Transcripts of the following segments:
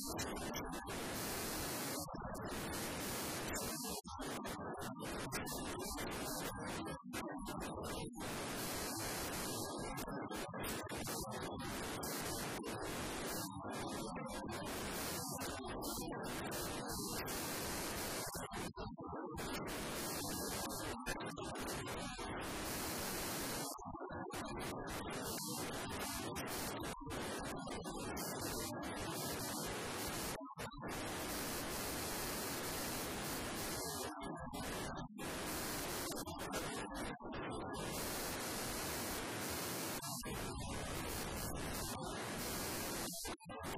I'm going to go to the next slide. I'm going to go to the next slide. I'm going to go to the next slide.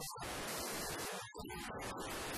すごい!